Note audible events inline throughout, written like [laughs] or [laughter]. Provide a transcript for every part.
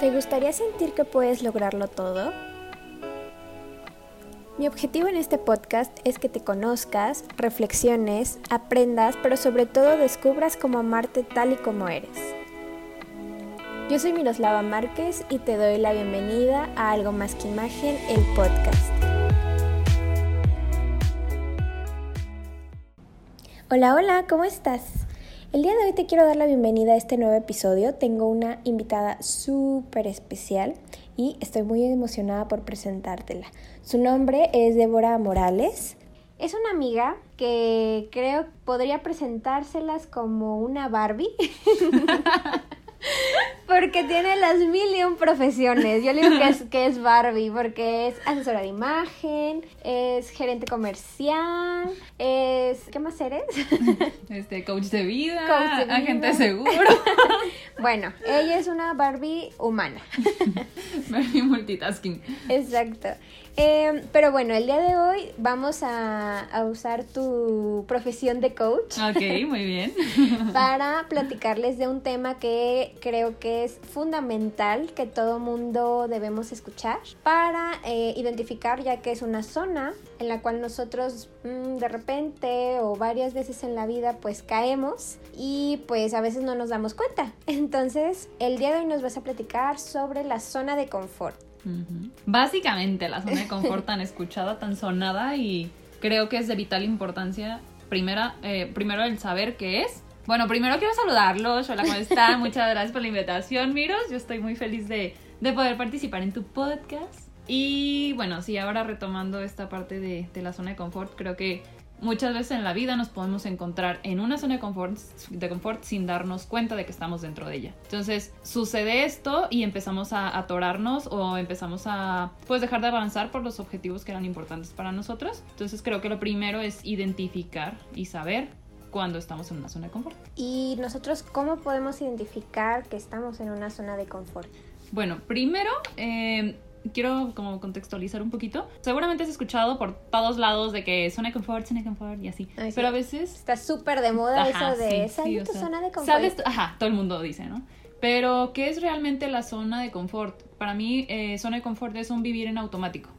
¿Te gustaría sentir que puedes lograrlo todo? Mi objetivo en este podcast es que te conozcas, reflexiones, aprendas, pero sobre todo descubras cómo amarte tal y como eres. Yo soy Miroslava Márquez y te doy la bienvenida a Algo Más que Imagen, el podcast. Hola, hola, ¿cómo estás? El día de hoy te quiero dar la bienvenida a este nuevo episodio. Tengo una invitada súper especial y estoy muy emocionada por presentártela. Su nombre es Débora Morales. Es una amiga que creo podría presentárselas como una Barbie. [laughs] Porque tiene las mil y un profesiones. Yo le digo que es, que es Barbie, porque es asesora de imagen, es gerente comercial, es. ¿Qué más eres? [laughs] Este, coach de vida, agente seguro. [laughs] bueno, ella es una Barbie humana. [laughs] Barbie multitasking. Exacto. Em, pero bueno, el día de hoy vamos a, usar tu profesión de coach. Ok, muy bien. [laughs] para [laughs] platicarles de un tema que creo que es fundamental, que todo mundo debemos escuchar, para eh, identificar ya que es una zona en la cual nosotros mm, de repente o varias veces en la vida pues caemos y pues a veces no nos damos cuenta. [laughs] Entonces, el día de hoy nos vas a platicar sobre la zona de confort. Básicamente la zona de confort tan escuchada, tan sonada y creo que es de vital importancia. Primera, eh, primero el saber qué es. Bueno, primero quiero saludarlos. Hola, ¿cómo están? [laughs] Muchas gracias por la invitación, Miros. Yo estoy muy feliz de, de poder participar en tu podcast. Y bueno, sí, ahora retomando esta parte de, de la zona de confort, creo que muchas veces en la vida nos podemos encontrar en una zona de confort, de confort sin darnos cuenta de que estamos dentro de ella. Entonces sucede esto y empezamos a atorarnos o empezamos a pues dejar de avanzar por los objetivos que eran importantes para nosotros. Entonces creo que lo primero es identificar y saber cuando estamos en una zona de confort. ¿Y nosotros cómo podemos identificar que estamos en una zona de confort? Bueno, primero eh, quiero como contextualizar un poquito. Seguramente has escuchado por todos lados de que zona de confort, zona de confort y así. Pero a veces... Está súper de moda eso de sí, tu zona de confort. Ajá, todo el mundo dice, ¿no? Pero, ¿qué es realmente la zona de confort? Para mí, eh, zona de confort es un vivir en automático.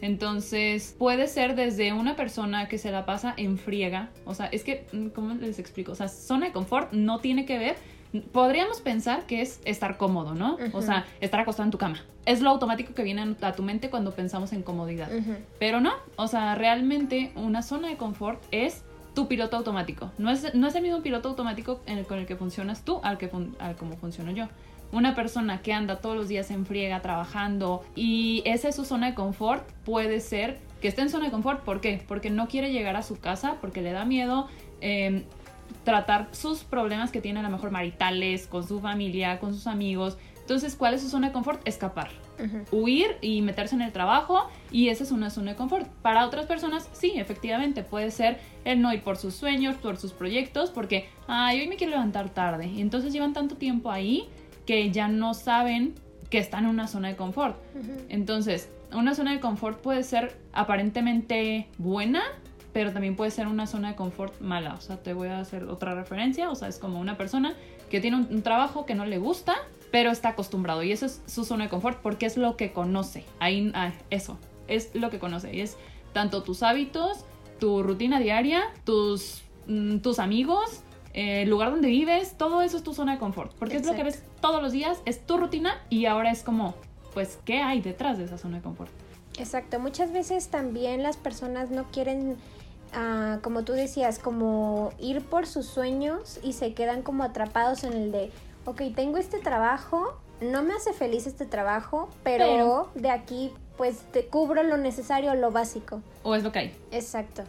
Entonces, puede ser desde una persona que se la pasa en friega. O sea, es que, ¿cómo les explico? O sea, zona de confort no tiene que ver podríamos pensar que es estar cómodo, ¿no? O sea, estar acostado en tu cama. Es lo automático que viene a tu mente cuando pensamos en comodidad. Pero no, o sea, realmente una zona de confort es tu piloto automático. No es, no es el mismo piloto automático con el que funcionas tú al que al como funciono yo. Una persona que anda todos los días en friega trabajando y esa es su zona de confort, puede ser que esté en zona de confort. ¿Por qué? Porque no quiere llegar a su casa, porque le da miedo. Eh, tratar sus problemas que tiene a lo mejor maritales, con su familia, con sus amigos. Entonces, ¿cuál es su zona de confort? Escapar. Huir y meterse en el trabajo y esa es una zona de confort. Para otras personas, sí, efectivamente, puede ser el no ir por sus sueños, por sus proyectos, porque, ay, hoy me quiero levantar tarde. Y entonces llevan tanto tiempo ahí que ya no saben que están en una zona de confort. Entonces, una zona de confort puede ser aparentemente buena, pero también puede ser una zona de confort mala. O sea, te voy a hacer otra referencia. O sea, es como una persona que tiene un, trabajo que no le gusta, pero está acostumbrado. Y eso es su zona de confort porque es lo que conoce. Ahí, ah, eso, es lo que conoce. Y es tanto tus hábitos, tu rutina diaria, tus, mm, tus amigos, el lugar donde vives, todo eso es tu zona de confort. Porque es lo que ves todos los días, es tu rutina y ahora es como, pues, ¿qué hay detrás de esa zona de confort? Exacto, muchas veces también las personas no quieren como tú decías, como ir por sus sueños y se quedan como atrapados en el de, ok, tengo este trabajo, no me hace feliz este trabajo, pero, de aquí pues te cubro lo necesario, lo básico. O es lo que hay. Exacto.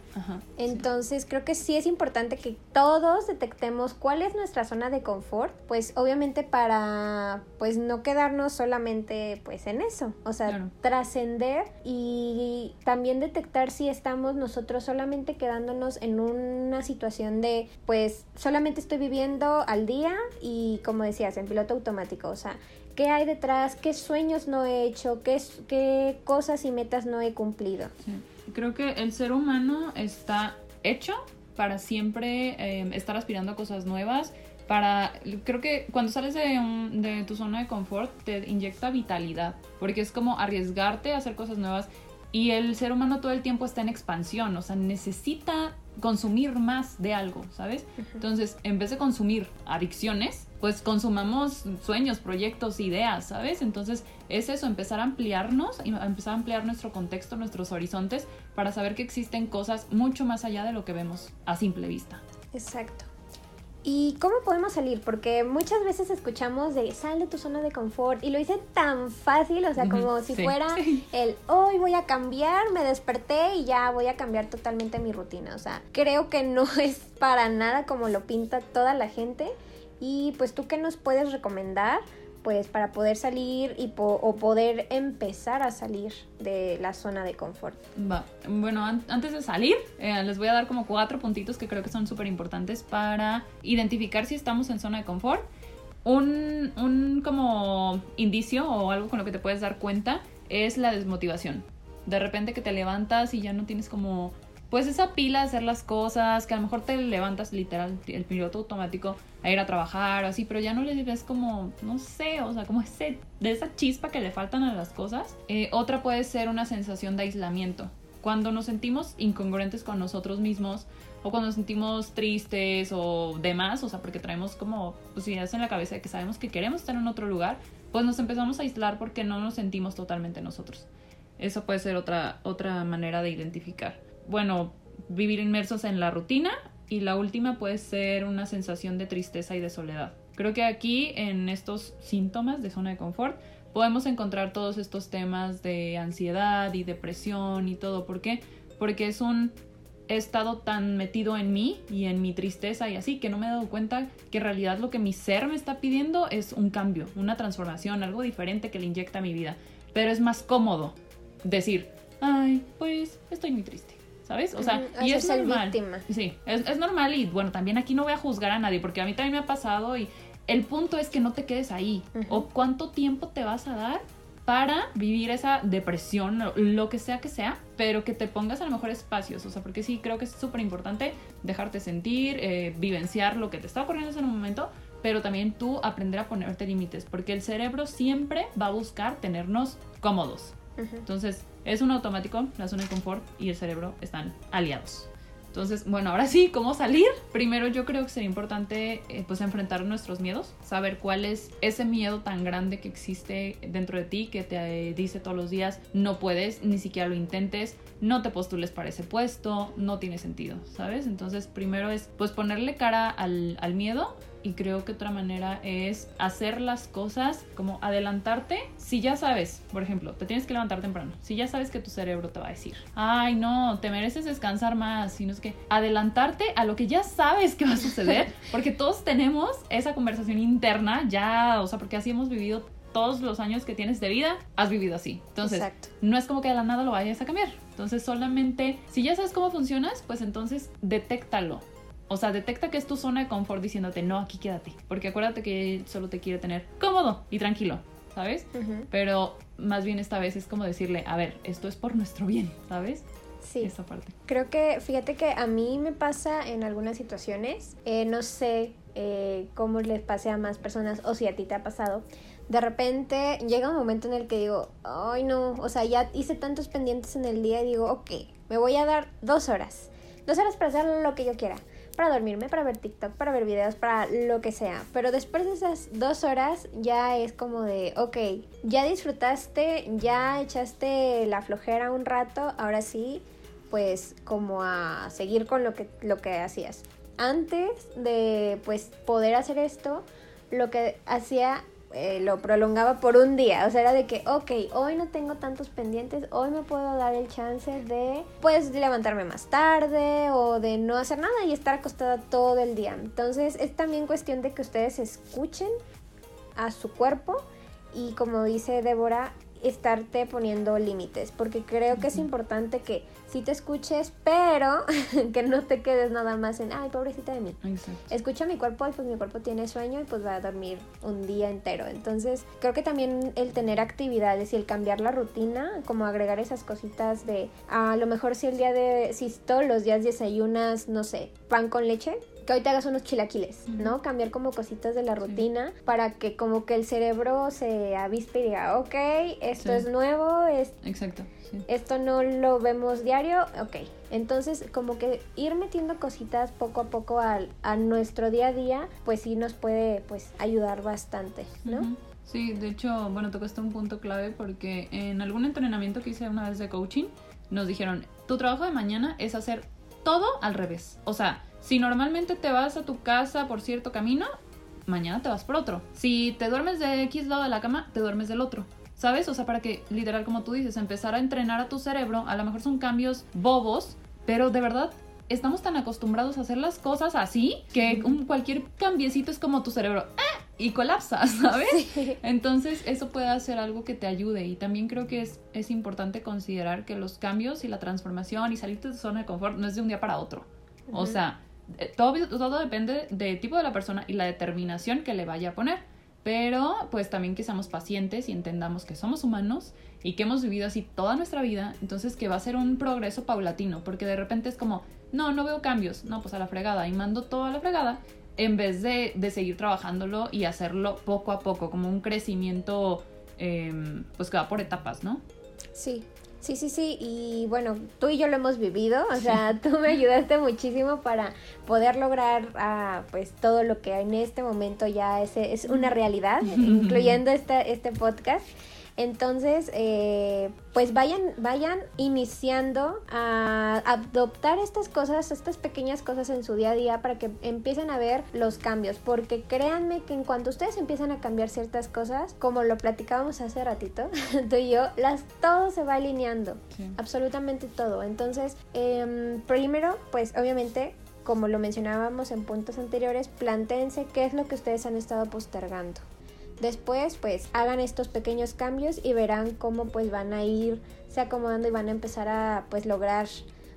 Entonces creo que sí es importante que todos detectemos cuál es nuestra zona de confort, pues obviamente para pues no quedarnos solamente pues en eso, o sea, trascender y también detectar si estamos nosotros solamente quedándonos en una situación de pues solamente estoy viviendo al día y como decías, en piloto automático, o sea, qué hay detrás, qué sueños no he hecho, qué, qué cosas y metas no he cumplido. Creo que el ser humano está hecho para siempre em, estar aspirando a cosas nuevas para, creo que cuando sales de, de tu zona de confort te inyecta vitalidad, porque es como arriesgarte a hacer cosas nuevas y el ser humano todo el tiempo está en expansión, o sea, necesita consumir más de algo, ¿sabes? Entonces, en vez de consumir adicciones, pues consumamos sueños, proyectos, ideas, ¿sabes? Entonces, es eso, empezar a ampliarnos, y empezar a ampliar nuestro contexto, nuestros horizontes, para saber que existen cosas mucho más allá de lo que vemos a simple vista. Exacto. ¿Y cómo podemos salir? Porque muchas veces escuchamos de sal de tu zona de confort y lo hice tan fácil, o sea, como si fuera [laughs] el hoy voy a cambiar, me desperté y ya voy a cambiar totalmente mi rutina. O sea, creo que no [laughs] es para nada como lo pinta toda la gente. Y pues tú qué nos puedes recomendar pues para poder salir y o poder empezar a salir de la zona de confort. Bueno, antes de salir, eh, les voy a dar como cuatro puntitos que creo que son súper importantes para identificar si estamos en zona de confort. Un, un como indicio o algo con lo que te puedes dar cuenta es la desmotivación. De repente que te levantas y ya no tienes como pues esa pila de hacer las cosas, que a lo mejor te levantas literal el piloto automático a ir a trabajar o así, pero ya no le ves como, no sé, o sea, como ese, de esa chispa que le faltan a las cosas. Eh, otra puede ser una sensación de aislamiento. Cuando nos sentimos incongruentes con nosotros mismos o cuando nos sentimos tristes o demás, o sea, porque traemos como pues, en la cabeza de que sabemos que queremos estar en otro lugar, pues nos empezamos a aislar porque no nos sentimos totalmente nosotros. Eso puede ser otra, otra manera de identificar bueno, vivir inmersos en la rutina y la última puede ser una sensación de tristeza y de soledad. Creo que aquí en estos síntomas de zona de confort podemos encontrar todos estos temas de ansiedad y depresión y todo. ¿Por qué? Porque es un estado tan metido en mí y en mi tristeza y así que no me he dado cuenta que en realidad lo que mi ser me está pidiendo es un cambio, una transformación, algo diferente que le inyecta a mi vida. Pero es más cómodo decir, ay, pues estoy muy triste ¿sabes? O sea, y es normal. Sí, es, es, normal y bueno, también aquí no voy a juzgar a nadie porque a mí también me ha pasado y el punto es que no te quedes ahí o cuánto tiempo te vas a dar para vivir esa depresión, lo que sea que sea, pero que te pongas a lo mejor espacios, o sea, porque sí creo que es súper importante dejarte sentir, eh, vivenciar lo que te está ocurriendo en ese momento, pero también tú aprender a ponerte límites, porque el cerebro siempre va a buscar tenernos cómodos. Entonces, es un automático, la zona de confort y el cerebro están aliados. Entonces, bueno, ahora sí, ¿cómo salir? Primero yo creo que sería importante eh, pues enfrentar nuestros miedos, saber cuál es ese miedo tan grande que existe dentro de ti que te dice todos los días no puedes, ni siquiera lo intentes, no te postules para ese puesto, no tiene sentido, ¿sabes? Entonces primero es pues ponerle cara al, al miedo y creo que otra manera es hacer las cosas como adelantarte. Si ya sabes, por ejemplo, te tienes que levantar temprano. Si ya sabes que tu cerebro te va a decir, ay no, te mereces descansar más, sino es que adelantarte a lo que ya sabes que va a suceder, [laughs] porque todos tenemos esa conversación interna ya, o sea, porque así hemos vivido todos los años que tienes de vida, has vivido así. Entonces, no es como que de la nada lo vayas a cambiar. Entonces, solamente, si ya sabes cómo funcionas, pues entonces detéctalo o sea, detecta que es tu zona de confort diciéndote, no, aquí quédate. Porque acuérdate que él solo te quiere tener cómodo y tranquilo, ¿sabes? Pero más bien esta vez es como decirle, a ver, esto es por nuestro bien, ¿sabes? Sí. Esa parte. Creo que, fíjate que a mí me pasa en algunas situaciones, eh, no sé eh, cómo les pase a más personas o si a ti te ha pasado. De repente llega un momento en el que digo, ay no, o sea, ya hice tantos pendientes en el día y digo, ok, me voy a dar dos horas. Dos horas para hacer lo que yo quiera para dormirme, para ver TikTok, para ver videos, para lo que sea. Pero después de esas dos horas ya es como de, ok, ya disfrutaste, ya echaste la flojera un rato, ahora sí, pues como a seguir con lo que, lo que hacías. Antes de pues poder hacer esto, lo que hacía eh, lo prolongaba por un día. O sea, era de que, ok, hoy no tengo tantos pendientes, hoy me puedo dar el chance de, pues, levantarme más tarde o de no hacer nada y estar acostada todo el día. Entonces, es también cuestión de que ustedes escuchen a su cuerpo y como dice Débora, estarte poniendo límites, porque creo que es importante que sí te escuches, pero [laughs] que no te quedes nada más en, ay, pobrecita de mí. Escucha mi cuerpo y pues mi cuerpo tiene sueño y pues va a dormir un día entero. Entonces, creo que también el tener actividades y el cambiar la rutina, como agregar esas cositas de, a lo mejor si el día de, si todos los días desayunas, no sé, pan con leche, que hoy te hagas unos chilaquiles, ¿no? Cambiar como cositas de la rutina para que como que el cerebro se avispe y diga, ok, esto es nuevo, es... Exacto. Esto no lo vemos diario, ok. Entonces, como que ir metiendo cositas poco a poco al, a nuestro día a día, pues sí nos puede pues ayudar bastante, ¿no? Sí, de hecho, bueno, tocaste un punto clave porque en algún entrenamiento que hice una vez de coaching, nos dijeron, tu trabajo de mañana es hacer todo al revés. O sea, si normalmente te vas a tu casa por cierto camino, mañana te vas por otro. Si te duermes de X lado de la cama, te duermes del otro. ¿Sabes? O sea, para que, literal, como tú dices, empezar a entrenar a tu cerebro, a lo mejor son cambios bobos, pero de verdad estamos tan acostumbrados a hacer las cosas así que un, cualquier cambiecito es como tu cerebro ¡ah! y colapsa, [laughs] ¿sabes? Entonces eso puede hacer algo que te ayude y también creo que es, es importante considerar que los cambios y la transformación y salirte de tu zona de confort no es de un día para otro. O sea, todo, todo depende del tipo de la persona y la determinación que le vaya a poner. Pero pues también que seamos pacientes y entendamos que somos humanos y que hemos vivido así toda nuestra vida, entonces que va a ser un progreso paulatino, porque de repente es como, no, no veo cambios, no, pues a la fregada y mando todo a la fregada, en vez de, de seguir trabajándolo y hacerlo poco a poco, como un crecimiento em, pues que va por etapas, ¿no? Sí, Sí, sí, sí, y bueno, tú y yo lo hemos vivido, o sea, [laughs] tú me ayudaste muchísimo para poder lograr ah, pues todo lo que en este momento ya es, es una realidad, [laughs] incluyendo este, este podcast. Entonces, eh, pues vayan, vayan iniciando a adoptar estas cosas, estas pequeñas cosas en su día a día para que empiecen a ver los cambios. Porque créanme que en cuanto ustedes empiezan a cambiar ciertas cosas, como lo platicábamos hace ratito, [laughs] tú y yo, las, todo se va alineando. Absolutamente todo. Entonces, em, primero, pues obviamente como lo mencionábamos en puntos anteriores, plantéense qué es lo que ustedes han estado postergando. Después, pues hagan estos pequeños cambios y verán cómo pues van a ir se acomodando y van a empezar a pues lograr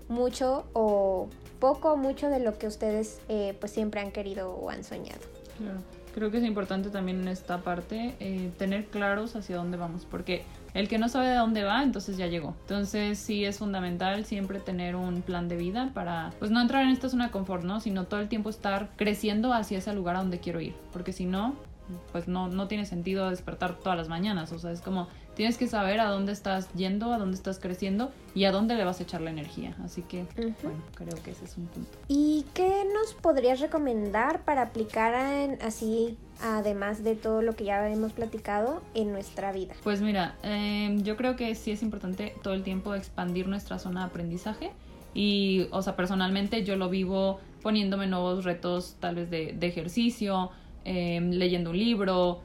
mucho o poco o mucho de lo que ustedes eh, pues siempre han querido o han soñado. Claro. Creo que es importante también en esta parte eh, tener claros hacia dónde vamos, porque el que no sabe de dónde va, entonces ya llegó. Entonces sí es fundamental siempre tener un plan de vida para, pues no entrar en esta zona de confort, ¿no? Sino todo el tiempo estar creciendo hacia ese lugar a donde quiero ir, porque si no, pues no, no tiene sentido despertar todas las mañanas. O sea, es como tienes que saber a dónde estás yendo, a dónde estás creciendo y a dónde le vas a echar la energía. Así que, bueno, creo que ese es un punto. ¿Y qué nos podrías recomendar para aplicar así, además de todo lo que ya hemos platicado, en nuestra vida? Pues mira, em, yo creo que sí es importante todo el tiempo expandir nuestra zona de aprendizaje. Y, o sea, personalmente yo lo vivo poniéndome nuevos retos tal vez de, de ejercicio, Em, leyendo un libro,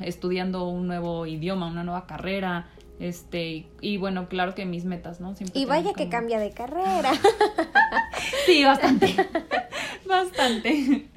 estudiando un nuevo idioma, una nueva carrera. Este, y, bueno, claro que mis metas, ¿no? y vaya que cambia de carrera. [laughs] sí, bastante. [laughs] bastante.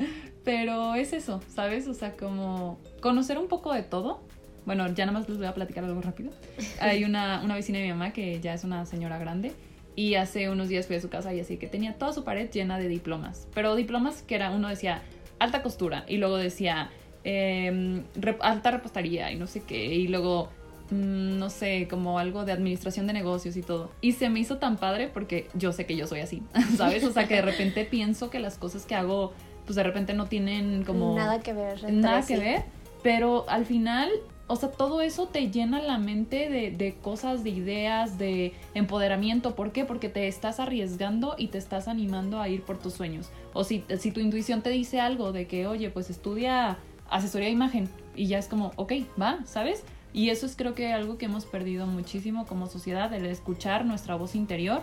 Pero es eso, ¿sabes? O sea, como conocer un poco de todo. Bueno, ya nada más les voy a platicar algo rápido. Hay una, una vecina de mi mamá que ya es una señora grande y hace unos días fui a su casa y así que tenía toda su pared llena de diplomas. Pero diplomas que era, uno decía, alta costura y luego decía em, alta repostería y no sé qué y luego mm, no sé, como algo de administración de negocios y todo. Y se me hizo tan padre porque yo sé que yo soy así, [laughs] ¿sabes? O sea, que de repente [laughs] pienso que las cosas que hago, pues de repente no tienen como... Nada que ver. Nada que ver, pero al final o sea, todo eso te llena la mente de, de, cosas, de ideas, de empoderamiento. ¿Por qué? Porque te estás arriesgando y te estás animando a ir por tus sueños. O si, si tu intuición te dice algo de que, oye, pues estudia asesoría de imagen y ya es como, ok, va, ¿sabes? Y eso es creo que algo que hemos perdido muchísimo como sociedad, el escuchar nuestra voz interior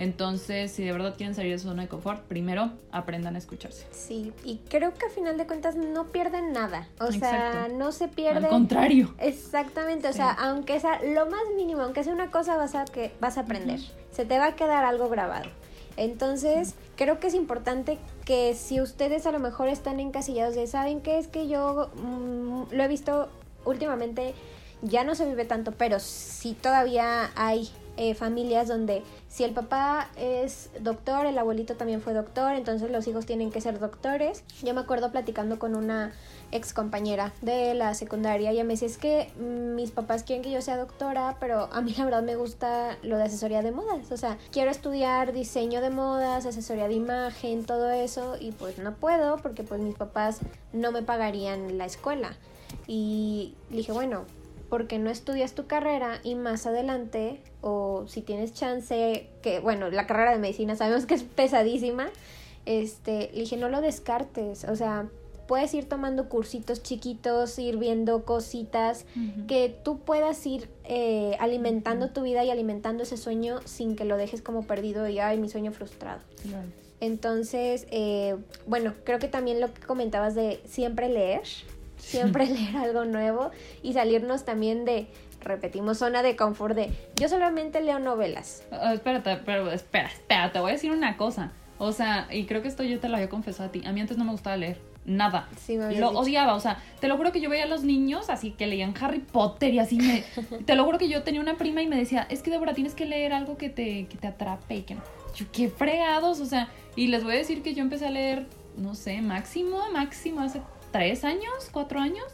entonces, si de verdad quieren salir de su zona de confort, primero aprendan a escucharse. Sí, y creo que a final de cuentas no pierden nada. O sea, no se pierde. Al contrario. Exactamente, o sea, aunque sea lo más mínimo, aunque sea una cosa vas a, que vas a aprender. Se te va a quedar algo grabado. Entonces, creo que es importante que si ustedes a lo mejor están encasillados de, ¿saben qué? Es que yo mm, lo he visto últimamente, ya no se vive tanto, pero sí todavía hay eh, familias donde si el papá es doctor, el abuelito también fue doctor, entonces los hijos tienen que ser doctores. Yo me acuerdo platicando con una ex compañera de la secundaria, ella me decía, es que mis papás quieren que yo sea doctora, pero a mí la verdad me gusta lo de asesoría de modas, o sea, quiero estudiar diseño de modas, asesoría de imagen, todo eso, y pues no puedo porque pues mis papás no me pagarían la escuela. Y dije, bueno, porque no estudias tu carrera y más adelante, o si tienes chance, que bueno, la carrera de medicina sabemos que es pesadísima, este, le dije, no lo descartes, o sea, puedes ir tomando cursitos chiquitos, ir viendo cositas, que tú puedas ir eh, alimentando tu vida y alimentando ese sueño sin que lo dejes como perdido y, ay, mi sueño frustrado. Entonces, eh, bueno, creo que también lo que comentabas de siempre leer, siempre [laughs] leer algo nuevo y salirnos también de, repetimos, zona de confort de, yo solamente leo novelas. Uh, espérate, pero espera, espera, te voy a decir una cosa. O sea, y creo que esto yo te lo había confesado a ti. A mí antes no me gustaba leer. Nada. Sí, me lo odiaba, o sea, te lo juro que yo veía a los niños así que leían Harry Potter y así me... [laughs] te lo juro que yo tenía una prima y me decía, es que Débora tienes que leer algo que te, que te atrape y que no. Yo, qué fregados, o sea, y les voy a decir que yo empecé a leer, no sé, máximo, máximo hace tres años, cuatro años,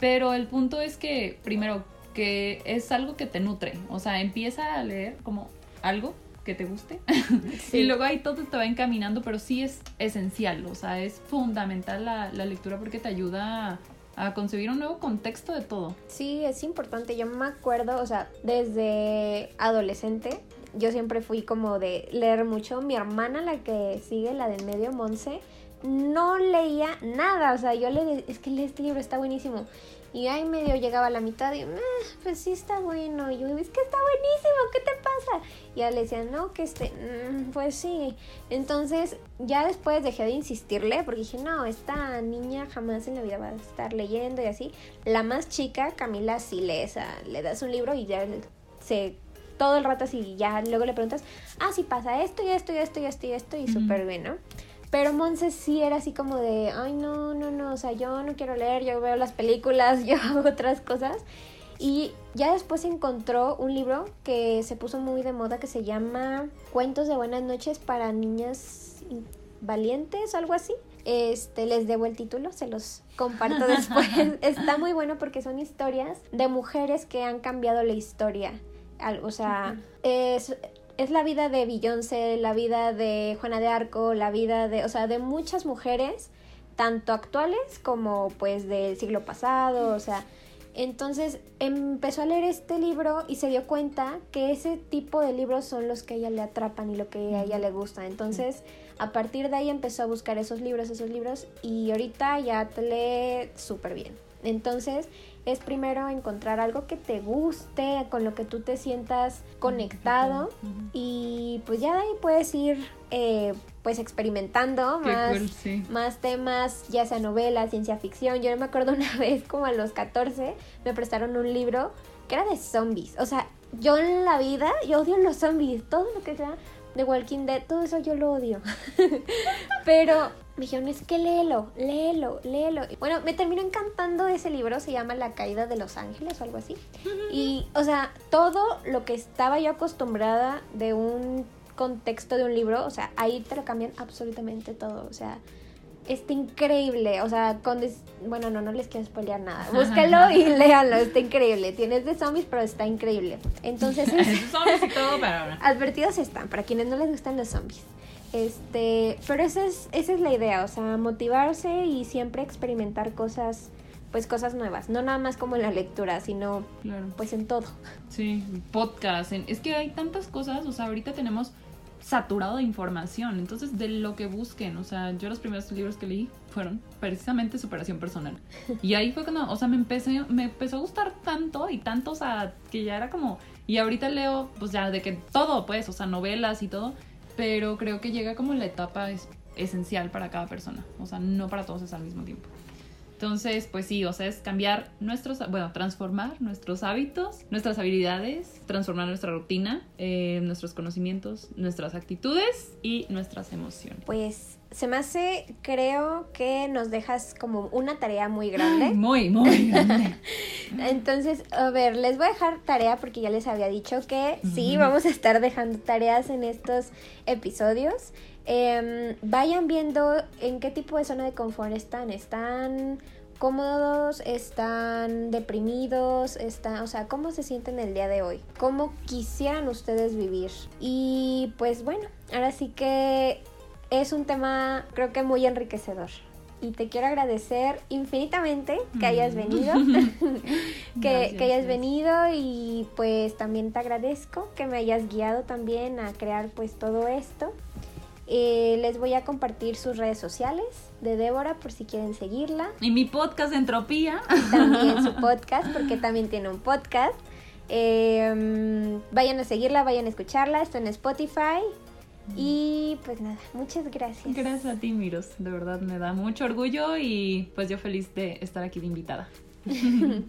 pero el punto es que, primero, que es algo que te nutre, o sea, empieza a leer como algo que te guste [laughs] y luego ahí todo te va encaminando, pero sí es esencial, o sea, es fundamental la, la lectura porque te ayuda a, a concebir un nuevo contexto de todo. Sí, es importante, yo me acuerdo, o sea, desde adolescente, yo siempre fui como de leer mucho. Mi hermana, la que sigue, la del medio, Monse, no leía nada. O sea, yo le es que este libro, está buenísimo. Y ahí medio llegaba a la mitad y, pues sí está bueno. Y yo, es que está buenísimo, ¿qué te pasa? Y ella le decía, no, que este, mm, pues sí. Entonces, ya después dejé de insistirle porque dije, no, esta niña jamás en la vida va a estar leyendo y así. La más chica, Camila, sí lee, esa, le das un libro y ya se todo el rato así, ya luego le preguntas, ah, sí pasa esto y esto y esto y esto y esto y súper bien, ¿no? Pero Monse sí era así como de, ay, no, no, no, o sea, yo no quiero leer, yo veo las películas, [laughs] yo hago otras cosas. Y ya después encontró un libro que se puso muy de moda que se llama Cuentos de Buenas noches para niñas valientes, algo así. Este, les debo el título, se los comparto [laughs] después. Está muy bueno porque son historias de mujeres que han cambiado la historia o sea, es, es la vida de Beyoncé, la vida de Juana de Arco, la vida de, o sea, de muchas mujeres, tanto actuales como pues del siglo pasado, o sea, entonces empezó a leer este libro y se dio cuenta que ese tipo de libros son los que a ella le atrapan y lo que a ella le gusta. Entonces, a partir de ahí empezó a buscar esos libros, esos libros y ahorita ya te lee súper bien. Entonces, es primero encontrar algo que te guste, con lo que tú te sientas conectado y pues ya de ahí puedes ir eh, pues experimentando más, más temas, ya sea novelas, ciencia ficción. Yo me acuerdo [laughs] una vez como a los 14 me prestaron un libro que era de zombies. O sea, yo en la vida, yo odio los zombies, todo lo que sea de Walking Dead, todo eso yo lo odio. [laughs] Pero me dijeron, es que léelo, léelo, léelo. bueno, me terminó encantando ese libro, se llama La caída de los ángeles o algo así. Y, o sea, todo lo que estaba yo acostumbrada de un contexto de un libro, o sea, ahí te lo cambian absolutamente todo. O sea, está increíble. O sea, con bueno, no, no les quiero spoilear nada. [laughs] Búsquenlo y léanlo, está increíble. Tienes de zombies, pero está increíble. Entonces, [laughs] [laughs] zombies y todo, pero... advertidos están para quienes no les gustan los zombies. Este, pero esa es, esa es la idea, o sea, motivarse y siempre experimentar cosas, pues cosas nuevas, no nada más como en la lectura, sino pues en todo. Sí, podcast, es que hay tantas cosas, o sea, ahorita tenemos saturado de información, entonces de lo que busquen, o sea, yo los primeros libros que leí fueron precisamente superación personal. Y ahí fue cuando, o sea, me empecé, me empezó a gustar tanto y tanto, o sea, que ya era como, y ahorita leo, pues ya de que todo, pues, o sea, novelas y todo, pero creo que llega como la etapa es esencial para cada persona, o sea, no para todos es al mismo tiempo. Entonces, pues sí, o sea, es cambiar nuestros, bueno, transformar nuestros hábitos, nuestras habilidades, transformar nuestra rutina, eh, nuestros conocimientos, nuestras actitudes y nuestras emociones. Pues se me hace, creo que nos dejas como una tarea muy grande. muy, muy [laughs] grande. Entonces, a ver, les voy a dejar tarea porque ya les había dicho que sí, vamos a estar dejando tareas en estos episodios. Em, vayan viendo en qué tipo de zona de confort están. ¿Están cómodos? ¿Están deprimidos? ¿Están, o sea, cómo se sienten el día de hoy? ¿Cómo quisieran ustedes vivir? Y pues bueno, ahora sí que es un tema creo que muy enriquecedor y te quiero agradecer infinitamente que hayas mm. venido, [laughs] [laughs] que, hayas venido y pues también te agradezco que me hayas guiado también a crear pues todo esto. Eh, les voy a compartir sus redes sociales de Débora por si quieren seguirla. Y mi podcast de Entropía. también su podcast porque también tiene un podcast. Eh, vayan a seguirla, vayan a escucharla, está en Spotify, y pues nada, muchas gracias. Gracias a ti, Miros. De verdad me da mucho orgullo y pues yo feliz de estar aquí de invitada. [laughs]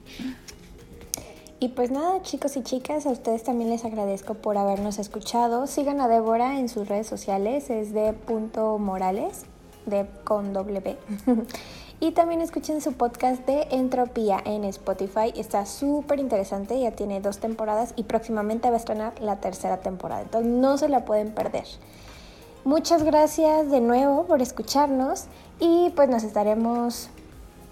y pues nada, chicos y chicas, a ustedes también les agradezco por habernos escuchado. Sigan a Débora en sus redes sociales, es de punto morales, de con doble [laughs] Y también escuchen su podcast de Entropía en Spotify. Está súper interesante, ya tiene dos temporadas y próximamente va a estrenar la tercera temporada. Entonces no se la pueden perder. Muchas gracias de nuevo por escucharnos y pues nos estaremos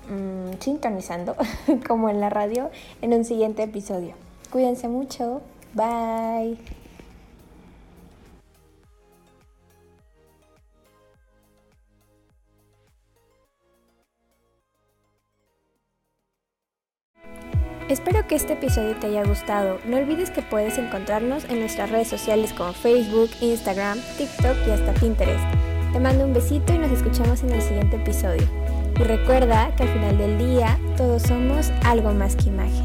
mm, sintonizando [laughs] como en la radio en un siguiente episodio. Cuídense mucho. Bye. Espero que este episodio te haya gustado. No olvides que puedes encontrarnos en nuestras redes sociales como Facebook, Instagram, TikTok y hasta Pinterest. Te mando un besito y nos escuchamos en el siguiente episodio. Y recuerda que al final del día todos somos algo más que imagen.